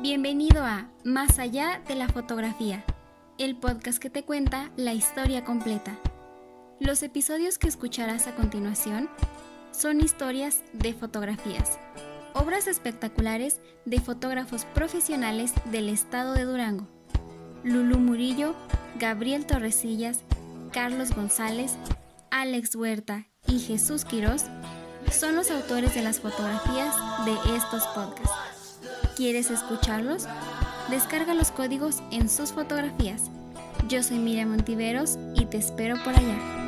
Bienvenido a Más allá de la fotografía, el podcast que te cuenta la historia completa. Los episodios que escucharás a continuación son historias de fotografías, obras espectaculares de fotógrafos profesionales del estado de Durango. Lulú Murillo, Gabriel Torresillas, Carlos González, Alex Huerta y Jesús Quirós son los autores de las fotografías de estos podcasts. ¿Quieres escucharlos? Descarga los códigos en sus fotografías. Yo soy Miriam Montiveros y te espero por allá.